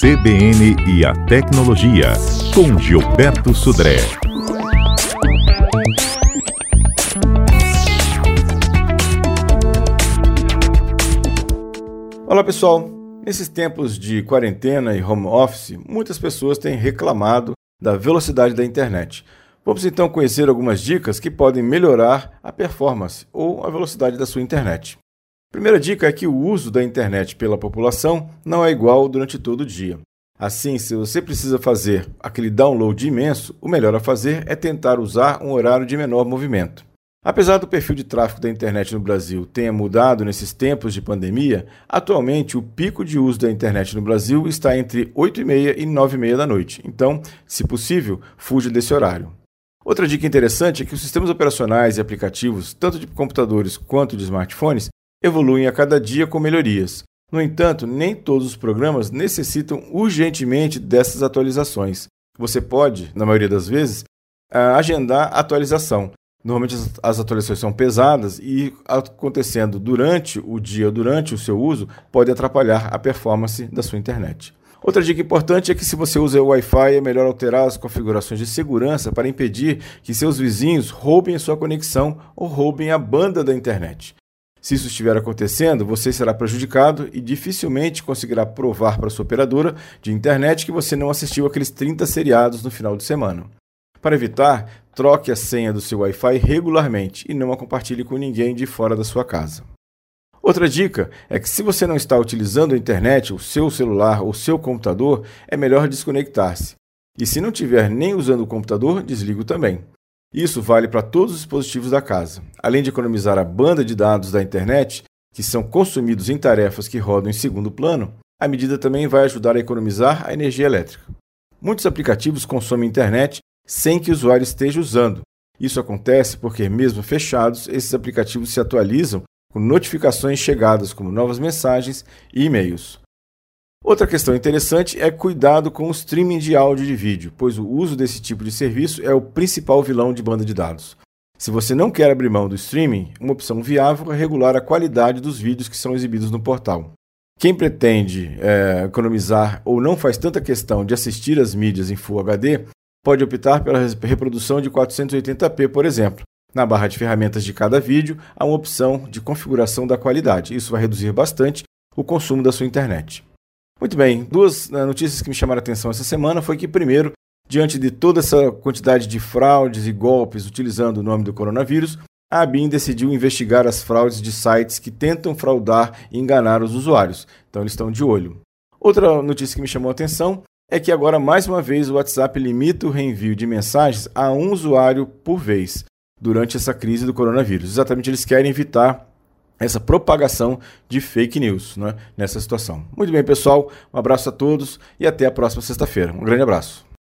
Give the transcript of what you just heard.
CBN e a Tecnologia, com Gilberto Sudré. Olá pessoal, nesses tempos de quarentena e home office, muitas pessoas têm reclamado da velocidade da internet. Vamos então conhecer algumas dicas que podem melhorar a performance ou a velocidade da sua internet. Primeira dica é que o uso da internet pela população não é igual durante todo o dia. Assim, se você precisa fazer aquele download imenso, o melhor a fazer é tentar usar um horário de menor movimento. Apesar do perfil de tráfego da internet no Brasil tenha mudado nesses tempos de pandemia, atualmente o pico de uso da internet no Brasil está entre 8 e meia e 9 e meia da noite. Então, se possível, fuja desse horário. Outra dica interessante é que os sistemas operacionais e aplicativos, tanto de computadores quanto de smartphones, evoluem a cada dia com melhorias. No entanto, nem todos os programas necessitam urgentemente dessas atualizações. Você pode, na maioria das vezes, agendar a atualização. Normalmente as atualizações são pesadas e acontecendo durante o dia, durante o seu uso, pode atrapalhar a performance da sua internet. Outra dica importante é que se você usa o Wi-Fi, é melhor alterar as configurações de segurança para impedir que seus vizinhos roubem a sua conexão ou roubem a banda da internet. Se isso estiver acontecendo, você será prejudicado e dificilmente conseguirá provar para sua operadora de internet que você não assistiu aqueles 30 seriados no final de semana. Para evitar, troque a senha do seu Wi-Fi regularmente e não a compartilhe com ninguém de fora da sua casa. Outra dica é que se você não está utilizando a internet, o seu celular ou seu computador, é melhor desconectar-se. E se não estiver nem usando o computador, desligue também. Isso vale para todos os dispositivos da casa. Além de economizar a banda de dados da internet, que são consumidos em tarefas que rodam em segundo plano, a medida também vai ajudar a economizar a energia elétrica. Muitos aplicativos consomem internet sem que o usuário esteja usando. Isso acontece porque, mesmo fechados, esses aplicativos se atualizam com notificações chegadas como novas mensagens e e-mails. Outra questão interessante é cuidado com o streaming de áudio e de vídeo, pois o uso desse tipo de serviço é o principal vilão de banda de dados. Se você não quer abrir mão do streaming, uma opção viável é regular a qualidade dos vídeos que são exibidos no portal. Quem pretende é, economizar ou não faz tanta questão de assistir as mídias em Full HD, pode optar pela reprodução de 480p, por exemplo. Na barra de ferramentas de cada vídeo, há uma opção de configuração da qualidade. Isso vai reduzir bastante o consumo da sua internet. Muito bem, duas né, notícias que me chamaram a atenção essa semana foi que, primeiro, diante de toda essa quantidade de fraudes e golpes utilizando o nome do coronavírus, a ABIN decidiu investigar as fraudes de sites que tentam fraudar e enganar os usuários. Então eles estão de olho. Outra notícia que me chamou a atenção é que agora, mais uma vez, o WhatsApp limita o reenvio de mensagens a um usuário por vez durante essa crise do coronavírus. Exatamente, eles querem evitar essa propagação de fake news né, nessa situação. Muito bem, pessoal. Um abraço a todos e até a próxima sexta-feira. Um grande abraço.